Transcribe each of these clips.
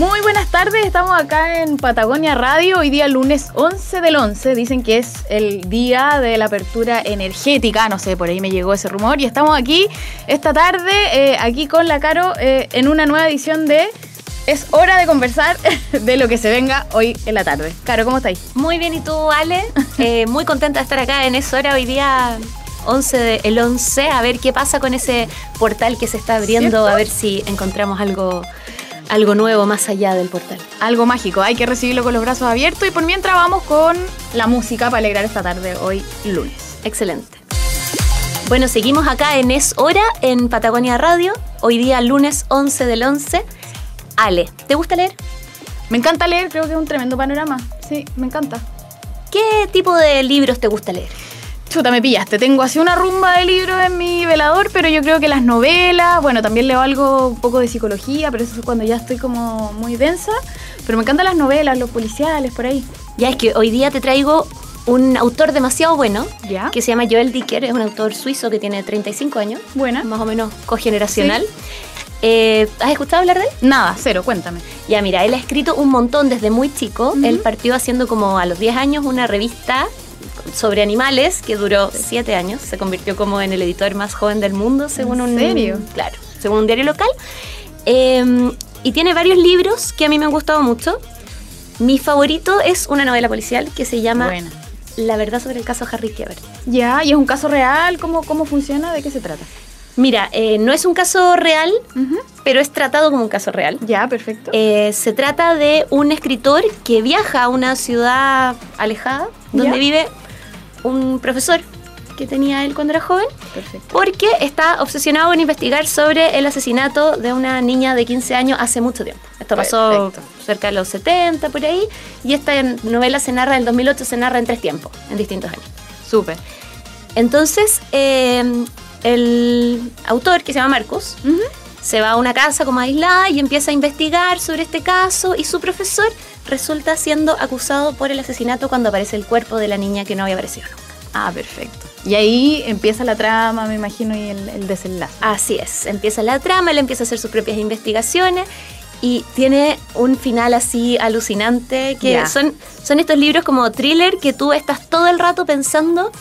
Muy buenas tardes, estamos acá en Patagonia Radio, hoy día lunes 11 del 11, dicen que es el día de la apertura energética, no sé, por ahí me llegó ese rumor, y estamos aquí esta tarde, eh, aquí con la Caro, eh, en una nueva edición de Es hora de conversar de lo que se venga hoy en la tarde. Caro, ¿cómo estáis? Muy bien, ¿y tú, Ale? Eh, muy contenta de estar acá en Es hora hoy día 11 de- el 11, a ver qué pasa con ese portal que se está abriendo, ¿Cierto? a ver si encontramos algo, algo nuevo más allá del portal. Algo mágico, hay que recibirlo con los brazos abiertos y por mientras vamos con la música para alegrar esta tarde hoy lunes. Excelente. Bueno, seguimos acá en Es Hora, en Patagonia Radio, hoy día lunes 11 del 11. Ale, ¿te gusta leer? Me encanta leer, creo que es un tremendo panorama. Sí, me encanta. ¿Qué tipo de libros te gusta leer? Chuta, me pillaste. Tengo así una rumba de libros en mi velador, pero yo creo que las novelas, bueno, también leo algo un poco de psicología, pero eso es cuando ya estoy como muy densa. Pero me encantan las novelas, los policiales, por ahí. Ya es que hoy día te traigo un autor demasiado bueno, ¿Ya? que se llama Joel Dicker, es un autor suizo que tiene 35 años, Buena. más o menos cogeneracional. Eh, ¿Has escuchado hablar de él? Nada, cero, cuéntame. Ya, mira, él ha escrito un montón desde muy chico. Ujú. Él partió haciendo como a los 10 años una revista sobre animales que duró 7 años. Se convirtió como en el editor más joven del mundo, según un... serio? Claro, según un diario local. Eh, y tiene varios libros que a mí me han gustado mucho. Mi favorito es una novela policial que se llama Buena. La verdad sobre el caso Harry Keber. Ya, y es un caso real, ¿cómo, cómo funciona? ¿De qué se trata? Mira, eh, no es un caso real, pero es tratado como un caso real. Ya, perfecto. Eh, se trata de un escritor que viaja a una ciudad alejada donde Ya. vive un profesor que tenía él cuando era joven, perfecto. porque está obsesionado en investigar sobre el asesinato de una niña de 15 años hace mucho tiempo. Esto pasó Perfecto. cerca de los 70 por ahí, y esta novela se narra en 2008, se narra en tres tiempos, en distintos años. Súper. Entonces, eh, el autor, que se llama Marcus, se va a una casa como aislada y empieza a investigar sobre este caso y su profesor resulta siendo acusado por el asesinato cuando aparece el cuerpo de la niña que no había aparecido nunca. Ah, perfecto. Y ahí empieza la trama, me imagino, y el, el desenlace. Así es, empieza la trama, él empieza a hacer sus propias investigaciones y tiene un final así alucinante que son, son estos libros como thriller que tú estás todo el rato pensando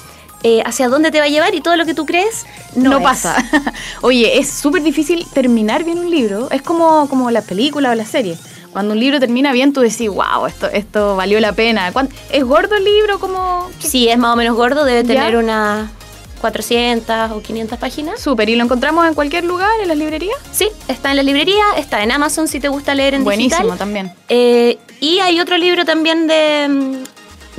eh, hacia dónde te va a llevar y todo lo que tú crees no, no, pasa. Oye, es súper difícil terminar bien un libro. Es como, como la película o la serie. Cuando un libro termina bien, tú decís, wow, esto, esto valió la pena. ¿Cuán- ¿Es gordo el libro? como Sí, es más o menos gordo, debe tener unas 400 o 500 páginas. Súper. ¿Y lo encontramos en cualquier lugar, en las librerías? Sí, está en la librería, está en Amazon si te gusta leer en Buenísimo digital. también. Eh, y hay otro libro también de, mm,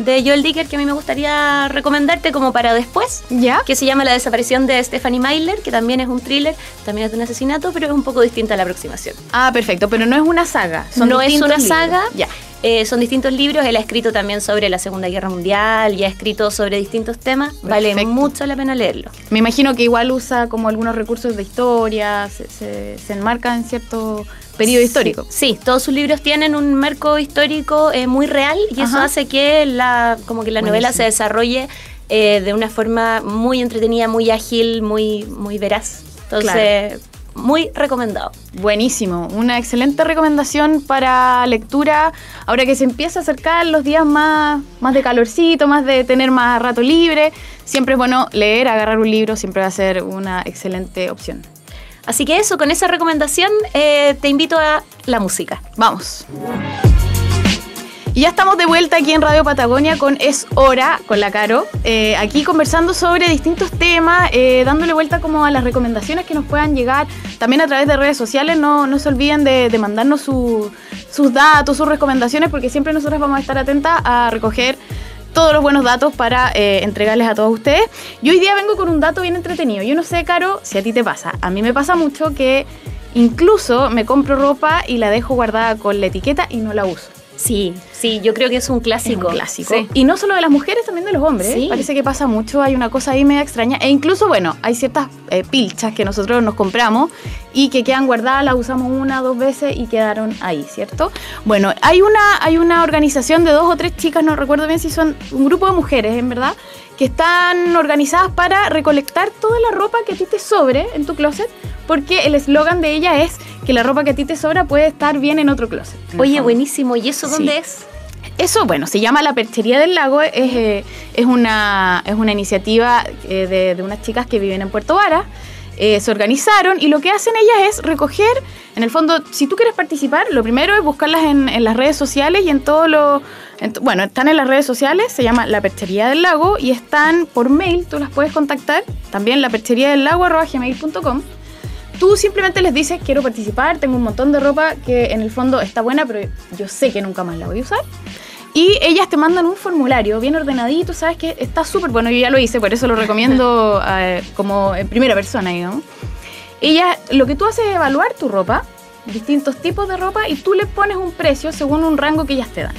de Joel Dicker que a mí me gustaría recomendarte como para después, ¿Ya? que se llama La desaparición de Stephanie Myler, que también es un thriller, también es de un asesinato, pero es un poco distinta a la aproximación. Ah, perfecto. Pero no es una saga. Son no es una libros. saga, Ya. eh, son distintos libros, él ha escrito también sobre la Segunda Guerra Mundial y ha escrito sobre distintos temas, vale mucho la pena leerlo. Me imagino que igual usa como algunos recursos de historia, se, se, se enmarca en cierto periodo histórico. Sí, todos sus libros tienen un marco histórico eh, muy real y eso hace que la, como que la novela se desarrolle eh, de una forma muy entretenida, muy ágil, muy, muy veraz. Entonces, muy recomendado. Buenísimo, una excelente recomendación para lectura ahora que se empieza a acercar los días más, más de calorcito, más de tener más rato libre. Siempre es bueno leer, agarrar un libro, siempre va a ser una excelente opción. Así que eso, con esa recomendación eh, te invito a la música. Vamos. Y ya estamos de vuelta aquí en Radio Patagonia con Es Hora, con la Caro, eh, aquí conversando sobre distintos temas, eh, dándole vuelta como a las recomendaciones que nos puedan llegar, también a través de redes sociales, no, no se olviden de, mandarnos su- sus datos, sus recomendaciones, porque siempre nosotros vamos a estar atentas a recoger todos los buenos datos para eh, entregarles a todos ustedes. Y hoy día vengo con un dato bien entretenido. Yo no sé, Caro, si a ti te pasa. A mí me pasa mucho que incluso me compro ropa y la dejo guardada con la etiqueta y no la uso. Sí, sí, yo creo que es un Es clásico. un clásico. Sí. Y no solo de las mujeres, también de los hombres. Sí. Parece que pasa mucho, hay una cosa ahí media extraña. E incluso, bueno, hay ciertas eh, pilchas que nosotros nos compramos y que quedan guardadas, las usamos una, dos veces y quedaron ahí, ¿cierto? Bueno, hay una, hay una organización de dos o tres chicas, no recuerdo bien si son un grupo de mujeres, en verdad, que están organizadas para recolectar toda la ropa que a ti te sobre en tu closet, porque el eslogan de ella es que la ropa que a ti te sobra puede estar bien en otro closet. Oye, buenísimo. ¿Y eso Sí. dónde es? Eso, bueno, se llama La Perchería del Lago, es, eh, es, una, es una iniciativa eh, de, de unas chicas que viven en Puerto Vara. Eh, se organizaron y lo que hacen ellas es recoger, en el fondo, si tú quieres participar, lo primero es buscarlas en, en las redes sociales y en todo lo... bueno, están en las redes sociales, se llama La Perchería del Lago y están por mail, tú las puedes contactar, también la perchería del lago gmail.com. Tú simplemente les dices, quiero participar, tengo un montón de ropa que en el fondo está buena, pero yo sé que nunca más la voy a usar. Y ellas te mandan un formulario bien ordenadito, ¿sabes? Que está súper bueno, yo ya lo hice, por eso lo recomiendo eh, como en primera persona, digamos. Ella, lo que tú haces es evaluar tu ropa, distintos tipos de ropa, y tú le pones un precio según un rango que ellas te dan.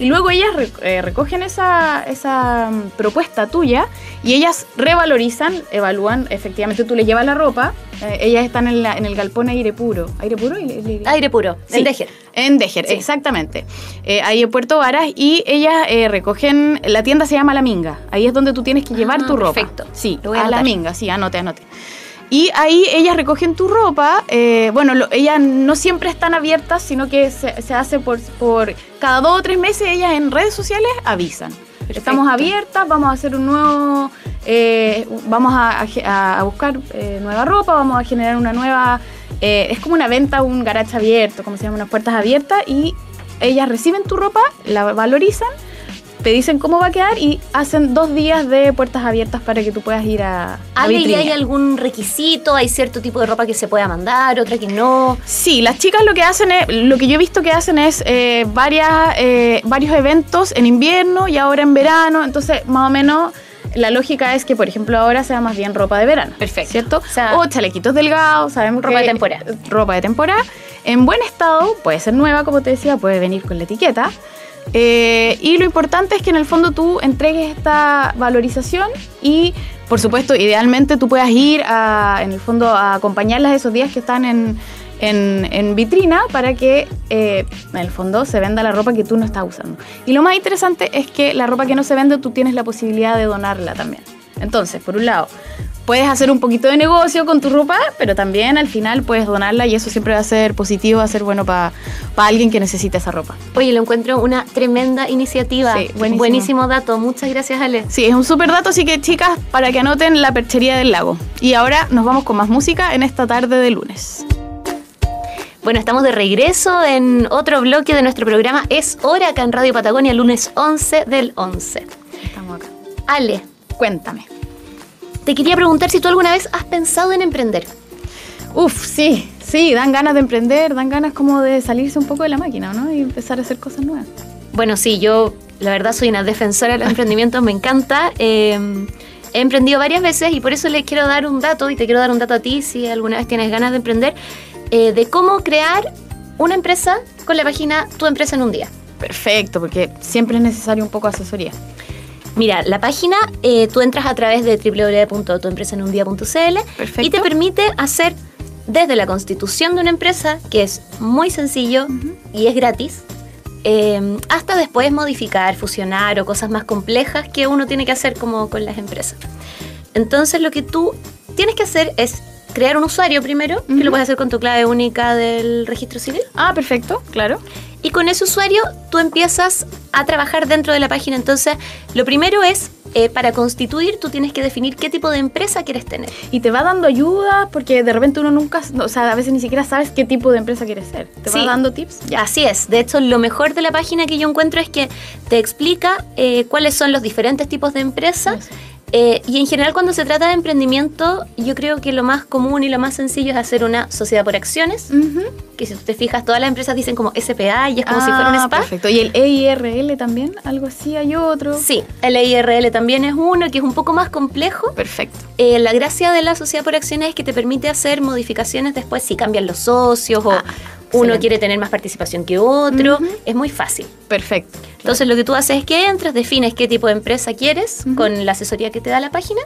Y luego ellas eh, recogen esa, esa mm, propuesta tuya y ellas revalorizan, evalúan, efectivamente tú les llevas la ropa, eh, ellas están en, la- en el galpón aire puro. ¿Aire puro? Le- le- Aire puro, Sí. en Dejer. en Dejer, Sí. exactamente. Eh, ahí en Puerto Varas y ellas eh, recogen, la tienda se llama La Minga, ahí es donde tú tienes que llevar Ah, tu ropa. perfecto. Sí, a a La. Minga, sí, anote, anote. Y ahí ellas recogen tu ropa, eh, bueno, lo- ellas no siempre están abiertas, sino que se, se hace por, por cada dos o tres meses, ellas en redes sociales avisan. Estamos abiertas, vamos a hacer un nuevo, eh, vamos a, a a buscar eh, nueva ropa, vamos a generar una nueva, eh, es como una venta, un garage abierto, como se llama, unas puertas abiertas y ellas reciben tu ropa, la valorizan, te dicen cómo va a quedar y hacen dos días de puertas abiertas para que tú puedas ir a, a ¿y hay algún requisito? ¿Hay cierto tipo de ropa que se pueda mandar, otra que no? Sí, las chicas lo que hacen es, lo que yo he visto que hacen es eh, varias, eh, varios eventos en invierno y ahora en verano, entonces más o menos la lógica es que, por ejemplo, ahora sea más bien ropa de verano. Perfecto. ¿Cierto? O sea- o chalequitos delgados, sabemos Ropa que- de temporada. Ropa de temporada. En buen estado, puede ser nueva, como te decía, puede venir con la etiqueta. Eh, y lo importante es que en el fondo tú entregues esta valorización y, por supuesto, idealmente tú puedas ir a, en el fondo a acompañarlas esos días que están en, en- en vitrina para que eh, en el fondo se venda la ropa que tú no estás usando. Y lo más interesante es que la ropa que no se vende tú tienes la posibilidad de donarla también. Entonces, por un lado, puedes hacer un poquito de negocio con tu ropa, pero también al final puedes donarla y eso siempre va a ser positivo, va a ser bueno para alguien que necesita esa ropa. Oye, lo encuentro una tremenda iniciativa. Sí, buenísimo. dato. Muchas gracias, Ale. Sí, es un súper dato, así que chicas, para que anoten la perchería del lago. Y ahora nos vamos con más música en esta tarde de lunes. Bueno, estamos de regreso en otro bloque de nuestro programa. Es hora acá en Radio Patagonia, lunes 11 del 11. Estamos acá. Ale, Cuéntame. Te quería preguntar si tú alguna vez has pensado en emprender. Uf, sí, sí, dan ganas de emprender, dan ganas como de salirse un poco de la máquina, ¿no? Y empezar a hacer cosas nuevas. Bueno, sí, yo la verdad soy una defensora de los emprendimientos, me encanta. Eh, he emprendido varias veces y por eso les quiero dar un dato, y te quiero dar un dato a ti si alguna vez tienes ganas de emprender, eh, de cómo crear una empresa con la página Tu Empresa en un Día. Perfecto, porque siempre es necesario un poco de asesoría. Mira, la página eh, tú entras a través de www.tuempresaenundia.cl Perfecto. y te permite hacer desde la constitución de una empresa, que es muy sencillo y es gratis, eh, hasta después modificar, fusionar o cosas más complejas que uno tiene que hacer como con las empresas. Entonces lo que tú tienes que hacer es crear un usuario primero, que lo puedes hacer con tu clave única del registro civil. Ah, perfecto, claro. Y con ese usuario tú empiezas a trabajar dentro de la página. Entonces, lo primero es, eh, para constituir, tú tienes que definir qué tipo de empresa quieres tener. Y te va dando ayuda porque de repente uno nunca, o sea, a veces ni siquiera sabes qué tipo de empresa quieres ser. Te Sí. va dando tips. Así es. De hecho, lo mejor de la página que yo encuentro es que te explica eh, cuáles son los diferentes tipos de empresas. Eh, y en general cuando se trata de emprendimiento, yo creo que lo más común y lo más sencillo es hacer una sociedad por acciones, que si tú te fijas, todas las empresas dicen como SPA y es como si fuera un Ah, spa. Perfecto. ¿Y el EIRL también? Algo así, hay otro. Sí, el IRL también es uno que es un poco más complejo. Perfecto. Eh, la gracia de la sociedad por acciones es que te permite hacer modificaciones después si cambian los socios o Ah, uno quiere tener más participación que otro. Es muy fácil. Perfecto. Entonces lo que tú haces es que entras, defines qué tipo de empresa quieres con la asesoría que te da la página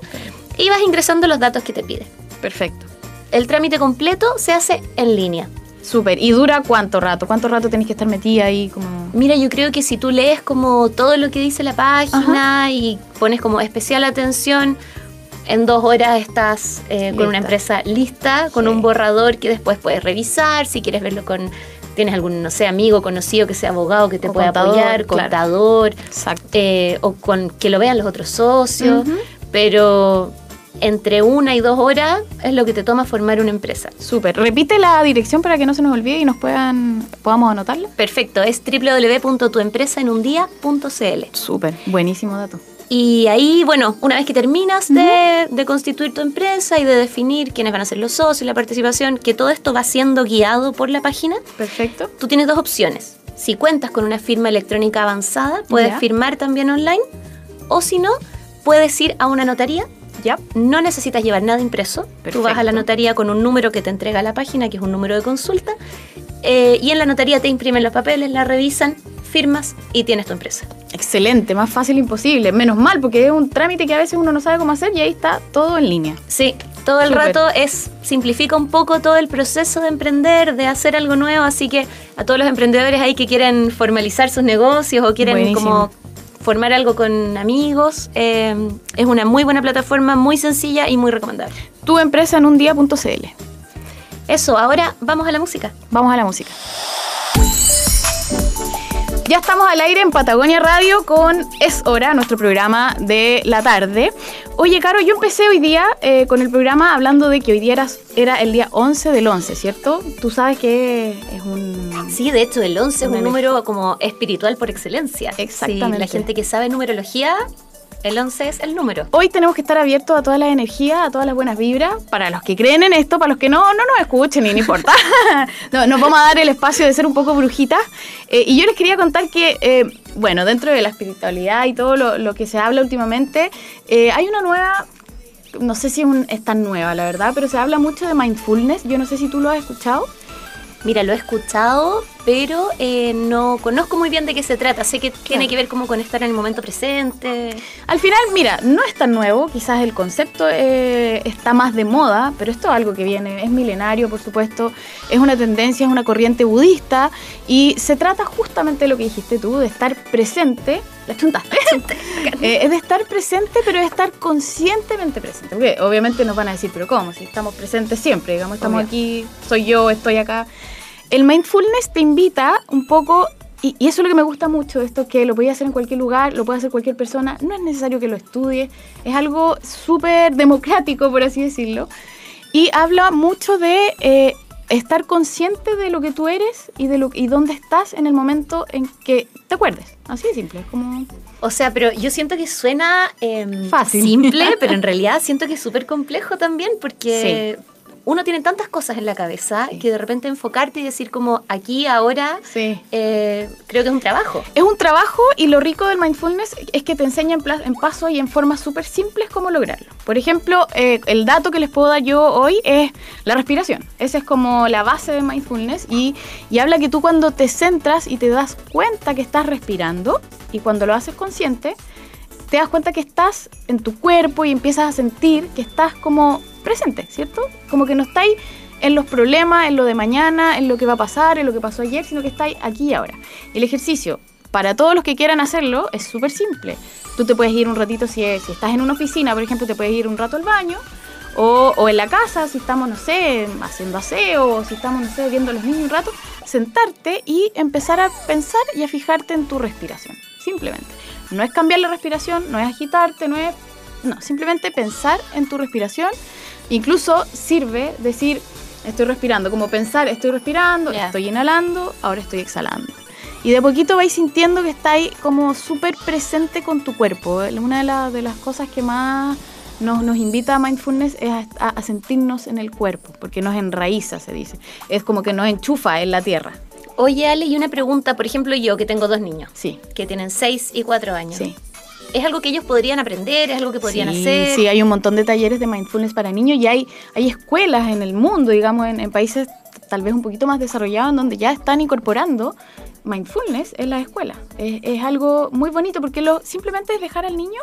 y vas ingresando los datos que te pide. Perfecto. El trámite completo se hace en línea. Súper. ¿Y dura cuánto rato? ¿Cuánto rato tenés que estar metida ahí como...? Mira, yo creo que si tú lees como todo lo que dice la página y pones como especial atención, En dos horas estás eh, con una empresa lista, con Sí. un borrador que después puedes revisar, si quieres verlo con... Tienes algún, no sé, amigo conocido que sea abogado que te O pueda contador, apoyar, contador, eh, o con que lo vean los otros socios, pero entre una y dos horas es lo que te toma formar una empresa. Súper. Repite la dirección para que no se nos olvide y nos puedan podamos anotarla. Perfecto, es www.tuempresaenundia.cl. Súper. Buenísimo dato. Y ahí, bueno, una vez que terminas de, de constituir tu empresa y de definir quiénes van a ser los socios, la participación, que todo esto va siendo guiado por la página, Perfecto. tú tienes dos opciones. Si cuentas con una firma electrónica avanzada, puedes firmar también online, o si no, puedes ir a una notaría. Ya. No necesitas llevar nada impreso. Tú vas a la notaría con un número que te entrega la página, que es un número de consulta, eh, y en la notaría te imprimen los papeles, la revisan, firmas y tienes tu empresa. Excelente, más fácil imposible. Menos mal, porque es un trámite que a veces uno no sabe cómo hacer y ahí está todo en línea. Sí, todo el rato es simplifica un poco todo el proceso de emprender, de hacer algo nuevo, así que a todos los emprendedores ahí que quieren formalizar sus negocios o quieren Buenísimo. como formar algo con amigos, eh, es una muy buena plataforma, muy sencilla y muy recomendable. Tu empresa en un día.cl. Eso, ahora vamos a la música. Vamos a la música. Ya estamos al aire en Patagonia Radio con Es Hora, nuestro programa de la tarde. Oye, Caro, yo empecé hoy día eh, con el programa hablando de que hoy día era, era el día 11 del 11, ¿cierto? Tú sabes que es un... Sí, de hecho, el 11 es un número como espiritual por excelencia. Exactamente. Sí, la gente que sabe numerología, el 11 es el número. Hoy tenemos que estar abiertos a todas las energías, a todas las buenas vibras. Para los que creen en esto, para los que no, no nos escuchen y no importa. no, nos vamos a dar el espacio de ser un poco brujitas. Eh, y yo les quería contar que, eh, bueno, dentro de la espiritualidad y todo lo, lo que se habla últimamente, eh, hay una nueva, no sé si es, un- es tan nueva, la verdad, pero se habla mucho de mindfulness. Yo no sé si tú lo has escuchado. Mira, lo he escuchado, pero eh, no conozco muy bien de qué se trata. Sé que tiene que ver como con estar en el momento presente. Al final, mira, no es tan nuevo, quizás el concepto eh, está más de moda, pero esto es algo que viene, es milenario, por supuesto, es una tendencia, es una corriente budista y se trata justamente de lo que dijiste tú, de estar presente, la chuntaste, Eh, es de estar presente, pero de estar conscientemente presente, porque obviamente nos van a decir, pero ¿cómo? Si estamos presentes siempre, digamos, estamos Obvio. aquí, soy yo, estoy acá. El mindfulness te invita un poco, y, y eso es lo que me gusta mucho, esto que lo podía hacer en cualquier lugar, lo puede hacer cualquier persona, no es necesario que lo estudie, es algo súper democrático, por así decirlo, y habla mucho de eh, estar consciente de lo que tú eres y de lo y dónde estás en el momento en que te acuerdes. Así de simple, es como... O sea, pero yo siento que suena em, Fácil. simple, pero en realidad siento que es súper complejo también porque uno tiene tantas cosas en la cabeza Sí. que de repente enfocarte y decir como aquí, ahora, Sí. eh, creo que es un trabajo. Es un trabajo y lo rico del mindfulness es que te enseña en, en pasos y en formas súper simples cómo lograrlo. Por ejemplo, eh, el dato que les puedo dar yo hoy es la respiración. Esa es como la base de mindfulness y, y habla que tú cuando te centras y te das cuenta que estás respirando y cuando lo haces consciente, te das cuenta que estás en tu cuerpo y empiezas a sentir que estás como presente, ¿cierto? Como que no estáis en los problemas, en lo de mañana, en lo que va a pasar, en lo que pasó ayer, sino que estáis aquí y ahora. El ejercicio, para todos los que quieran hacerlo, es súper simple. Tú te puedes ir un ratito, si, estás en una oficina, por ejemplo, te puedes ir un rato al baño, o, o en la casa, si estamos, no sé, haciendo aseo, o si estamos, no sé, viendo a los niños un rato, sentarte y empezar a pensar y a fijarte en tu respiración, simplemente. No es cambiar la respiración, no es agitarte, no es... No, simplemente pensar en tu respiración. Incluso sirve decir, estoy respirando, como pensar, estoy respirando, estoy inhalando, ahora estoy exhalando. Y de poquito vais sintiendo que estáis como súper presente con tu cuerpo. Una de, la- de las cosas que más nos, nos invita a mindfulness es a, a- a sentirnos en el cuerpo, porque nos enraiza, se dice. Es como que nos enchufa en la tierra. Oye, Ale, y una pregunta, por ejemplo, yo que tengo dos niños Sí, que tienen 6 y 4 años. sí. ¿Es algo que ellos podrían aprender? ¿Es algo que podrían sí, hacer? Sí, hay un montón de talleres de mindfulness para niños y hay, hay escuelas en el mundo, digamos, en, en países tal vez un poquito más desarrollados, en donde ya están incorporando mindfulness en la escuela. Es, es algo muy bonito porque lo, simplemente es dejar al niño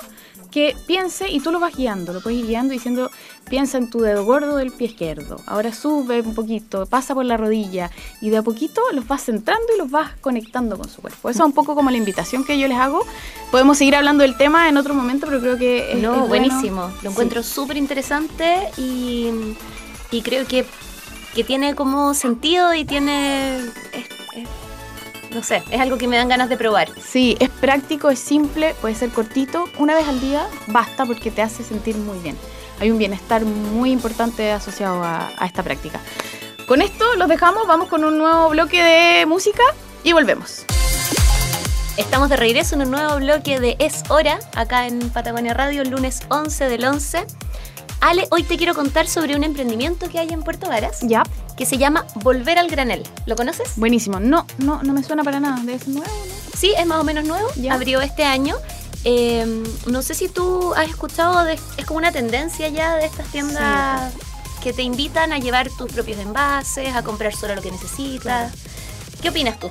que piense y tú lo vas guiando, lo puedes ir guiando diciendo, piensa en tu dedo gordo del pie izquierdo, ahora sube un poquito, pasa por la rodilla y de a poquito los vas centrando y los vas conectando con su cuerpo. Eso es un poco como la invitación que yo les hago. Podemos seguir hablando del tema en otro momento, pero creo que es, No, es bueno. buenísimo. Lo encuentro súper interesante y, y creo que, que tiene como sentido y tiene. es- no sé, es algo que me dan ganas de probar. Sí, es práctico, es simple, puede ser cortito. Una vez al día basta porque te hace sentir muy bien. Hay un bienestar muy importante asociado a, a esta práctica. Con esto los dejamos, vamos con un nuevo bloque de música y volvemos. Estamos de regreso en un nuevo bloque de Es Hora, acá en Patagonia Radio, el lunes 11 del 11. Ale, hoy te quiero contar sobre un emprendimiento que hay en Puerto Varas Ya, que se llama Volver al Granel. ¿Lo conoces? buenísimo. No, no, no me suena para nada. Debe ser nuevo, ¿no? Sí, es más o menos nuevo. Ya. Abrió este año. Eh, no sé si tú has escuchado, de- es como una tendencia ya de estas tiendas que te invitan a llevar tus propios envases, a comprar solo lo que necesitas. ¿Qué opinas tú?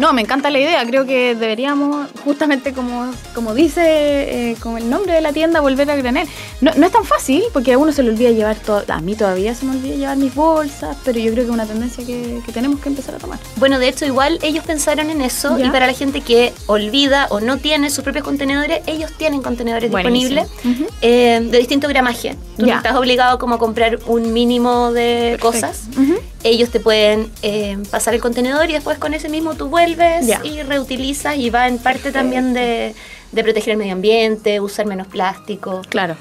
No, me encanta la idea. Creo que deberíamos, justamente como, como dice eh, como el nombre de la tienda, volver a granel. No, no es tan fácil porque a uno se le olvida llevar todo. A mí todavía se me olvida llevar mis bolsas, pero yo creo que es una tendencia que, que tenemos que empezar a tomar. Bueno, de hecho, igual ellos pensaron en eso Ya. y para la gente que olvida o no tiene sus propios contenedores, ellos tienen contenedores Buenísimo. disponibles eh, de distinto gramaje. Tú no estás obligado como a comprar un mínimo de Perfecto. cosas. Ellos te pueden eh, pasar el contenedor y después con ese mismo tú vuelves y reutilizas y va en parte también de, de proteger el medio ambiente, usar menos plástico. Claro.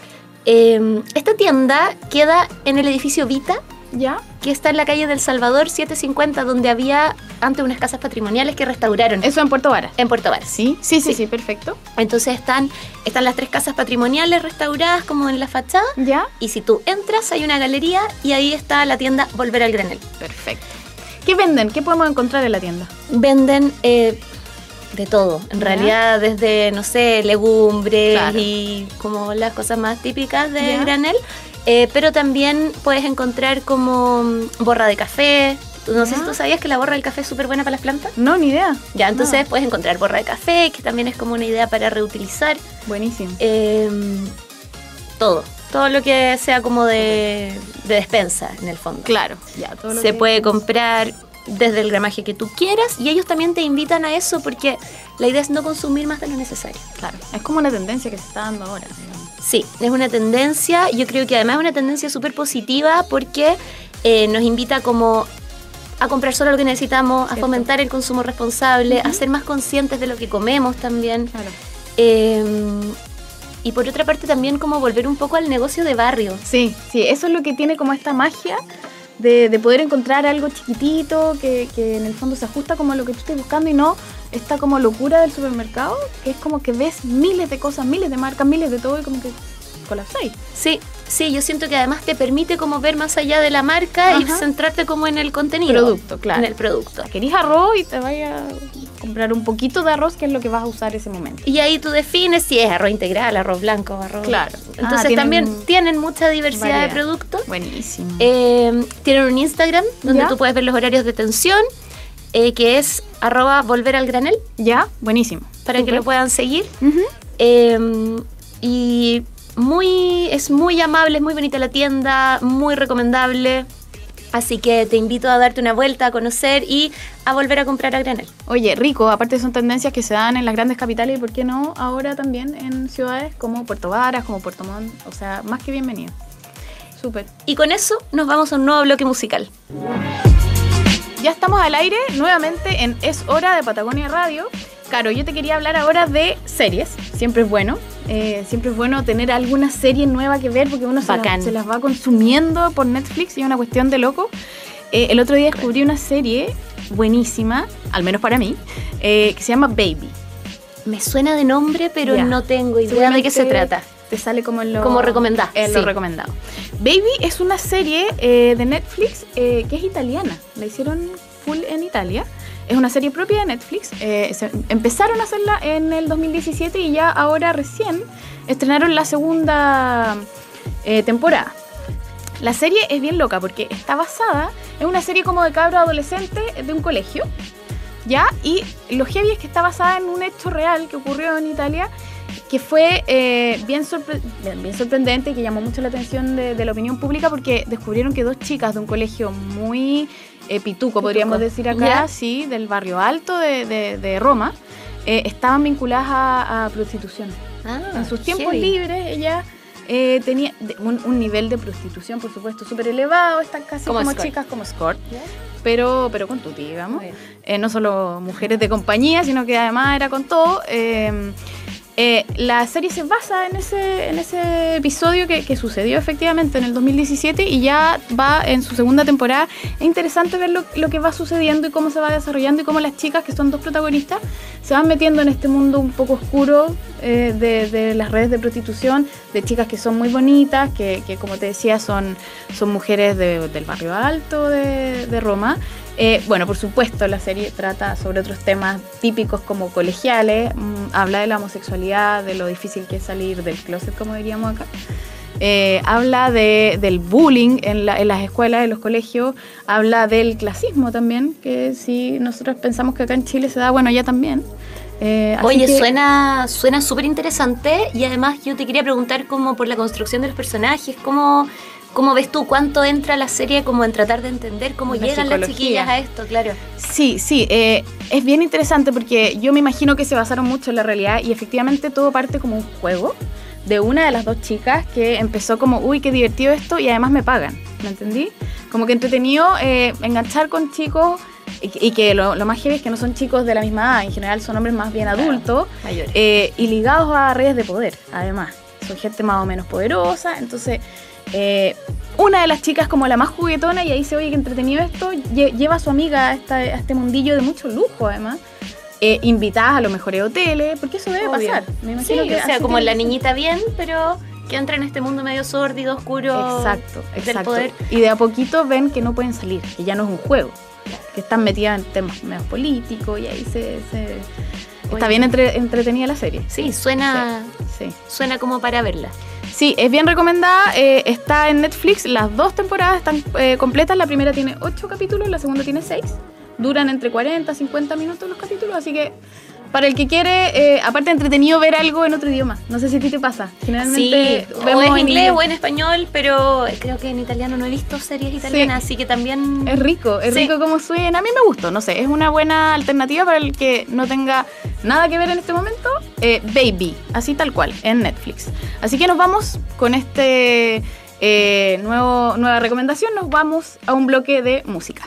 Eh, esta tienda queda en el edificio Vita, ¿Ya? Que está en la calle del Salvador 750, donde había antes unas casas patrimoniales que restauraron Eso en Puerto Vara. en Puerto Varas. Sí, sí, sí, Sí. sí, perfecto. Entonces están, están las tres casas patrimoniales restauradas como en la fachada. ¿Ya? Y si tú entras, hay una galería y ahí está la tienda Volver al Granel. Perfecto. ¿Qué venden? ¿Qué podemos encontrar en la tienda? venden eh, de todo. En Ya. realidad, desde, no sé, legumbres Claro. y como las cosas más típicas de Ya. granel. Eh, pero también puedes encontrar como borra de café. No sé si tú sabías que la borra del café es súper buena para las plantas. No, ni idea. Ya, entonces Ah, puedes encontrar borra de café, que también es como una idea para reutilizar. buenísimo. Eh, todo. Todo lo que sea como de, de despensa, en el fondo. Claro. Ya, todo lo se que- puede comprar desde el gramaje que tú quieras y ellos también te invitan a eso porque la idea es no consumir más de lo necesario. Claro. Es como una tendencia que se está dando ahora. digamos. Sí, es una tendencia, yo creo que además es una tendencia súper positiva porque eh, nos invita como a comprar solo lo que necesitamos, a fomentar el consumo responsable, a ser más conscientes de lo que comemos también. Claro. Eh, y por otra parte también como volver un poco al negocio de barrio. Sí, sí, eso es lo que tiene como esta magia de, de poder encontrar algo chiquitito que, que en el fondo se ajusta como a lo que tú estás buscando y no esta como locura del supermercado, que es como que ves miles de cosas, miles de marcas, miles de todo y como que colapsáis. Sí, sí, yo siento que además te permite como ver más allá de la marca y centrarte como en el contenido. Producto, claro. En el producto. Querís arroz y te vayas a comprar un poquito de arroz que es lo que vas a usar ese momento. Y ahí tú defines si es arroz integral, arroz blanco, arroz. Claro. Entonces Ah, tienen también tienen mucha diversidad de productos. Buenísimo. Eh, tienen un Instagram donde ¿Ya? tú puedes ver los horarios de atención, eh, que es arroba volver al granel, ya, buenísimo. para que lo puedan seguir. Eh, y muy, es muy amable, es muy bonita la tienda, muy recomendable. Así que te invito a darte una vuelta, a conocer y a volver a comprar a granel. Oye, rico, aparte son tendencias que se dan en las grandes capitales y por qué no ahora también en ciudades como Puerto Varas, como Puerto Montt, o sea, más que bienvenido. Súper. Y con eso nos vamos a un nuevo bloque musical. Ya estamos al aire nuevamente en Es Hora de Patagonia Radio. Caro, yo te quería hablar ahora de series. Siempre es bueno. Eh, siempre es bueno tener alguna serie nueva que ver porque uno se, la- se las va consumiendo por Netflix y es una cuestión de loco. Eh, el otro día descubrí una serie buenísima, al menos para mí, eh, que se llama Baby. Me suena de nombre, pero no tengo idea de qué se trata. Te sale como en lo, Como recomendado, En lo recomendado. Baby es una serie de Netflix que es italiana. La hicieron full en Italia. Es una serie propia de Netflix. Eh, empezaron a hacerla en el 2017 y ya ahora recién estrenaron la segunda eh, temporada. La serie es bien loca porque está basada en una serie como de cabros adolescentes de un colegio ¿ya? Y lo heavy es que está basada en un hecho real que ocurrió en Italia que fue eh, bien, sorpre bien, sorprendente, que llamó mucho la atención de, de, la opinión pública porque descubrieron que dos chicas de un colegio muy pituco, podríamos decir acá, sí, del barrio alto de, de, de Roma, eh, estaban vinculadas a, a prostitución. Ah, en sus tiempos heavy. libres, ella eh, tenía un, un, nivel de prostitución, por supuesto, súper elevado, están casi como, como chicas como escort. ¿Yeah? Pero, pero con tuti, digamos. Eh, no solo mujeres de compañía, sino que además era con todo. Eh, la serie se basa en ese, en ese episodio que, que, sucedió efectivamente en el 2017 y ya va en su segunda temporada. Es interesante ver lo, lo, que va sucediendo y cómo se va desarrollando y cómo las chicas, que son dos protagonistas, se van metiendo en este mundo un poco oscuro eh, de, de, las redes de prostitución, de chicas que son muy bonitas, que, que como te decía son, son mujeres de, del barrio alto de, de Roma. Eh, bueno, por supuesto, la serie trata sobre otros temas típicos como colegiales, mmm, habla de la homosexualidad, de lo difícil que es salir del closet, como diríamos acá. Eh, habla de, del bullying en, la, en, las escuelas, en los colegios, habla del clasismo también, que si nosotros pensamos que acá en Chile se da, bueno, ya también. Eh, Oye, que... suena suena súper interesante y además yo te quería preguntar como por la construcción de los personajes, cómo ¿Cómo ves tú cuánto entra la serie como en tratar de entender cómo la llegan las chiquillas a esto, claro? Sí, sí, eh, es bien interesante porque yo me imagino que se basaron mucho en la realidad y efectivamente todo parte como un juego de una de las dos chicas que empezó como, uy, qué divertido esto y además me pagan, ¿me entendí? Como que entretenido eh, enganchar con chicos y, y que lo, lo, más heavy es que no son chicos de la misma edad, en general son hombres más bien adultos claro, eh, y ligados a redes de poder, además. Son gente más o menos poderosa, entonces eh, una de las chicas como la más juguetona y ahí se oye que entretenido esto, lleva a su amiga a, esta, a este mundillo de mucho lujo además. Eh, invitadas a los mejores hoteles, porque eso debe Obvio. pasar. Me imagino sí, que o sea, como la niñita bien, pero que entra en este mundo medio sórdido, oscuro. Exacto, exacto. Del poder. Y de a poquito ven que no pueden salir, que ya no es un juego, que están metidas en temas medio políticos y ahí se, se está bien entre, entretenida la serie. Sí, suena, sí, sí. suena como para verla. Sí, es bien recomendada. Eh, está en Netflix. Las dos temporadas están eh, completas. La primera tiene 8 capítulos, la segunda tiene 6. Duran entre 40 y 50 minutos los capítulos, así que para el que quiere, eh, aparte entretenido ver algo en otro idioma. No sé si a ti te pasa. Generalmente sí, vemos o en inglés o en español, pero creo que en italiano no he visto series italianas, sí. así que también... Es rico, es sí. rico como suena. A mí me gustó, no sé, es una buena alternativa para el que no tenga nada que ver en este momento. Eh, Baby, así tal cual, en Netflix. Así que nos vamos con este eh, nuevo, nueva recomendación, nos vamos a un bloque de música.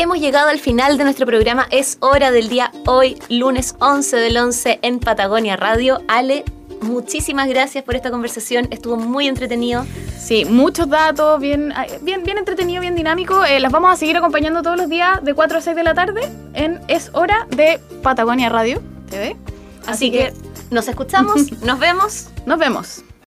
Hemos llegado al final de nuestro programa. Es hora del día hoy, lunes 11 del 11 en Patagonia Radio. Ale, muchísimas gracias por esta conversación. Estuvo muy entretenido. Sí, muchos datos, bien, bien, bien entretenido, bien dinámico. Eh, las vamos a seguir acompañando todos los días de 4 a 6 de la tarde en Es Hora de Patagonia Radio TV. Así, Así que, que nos escuchamos, nos vemos. Nos vemos.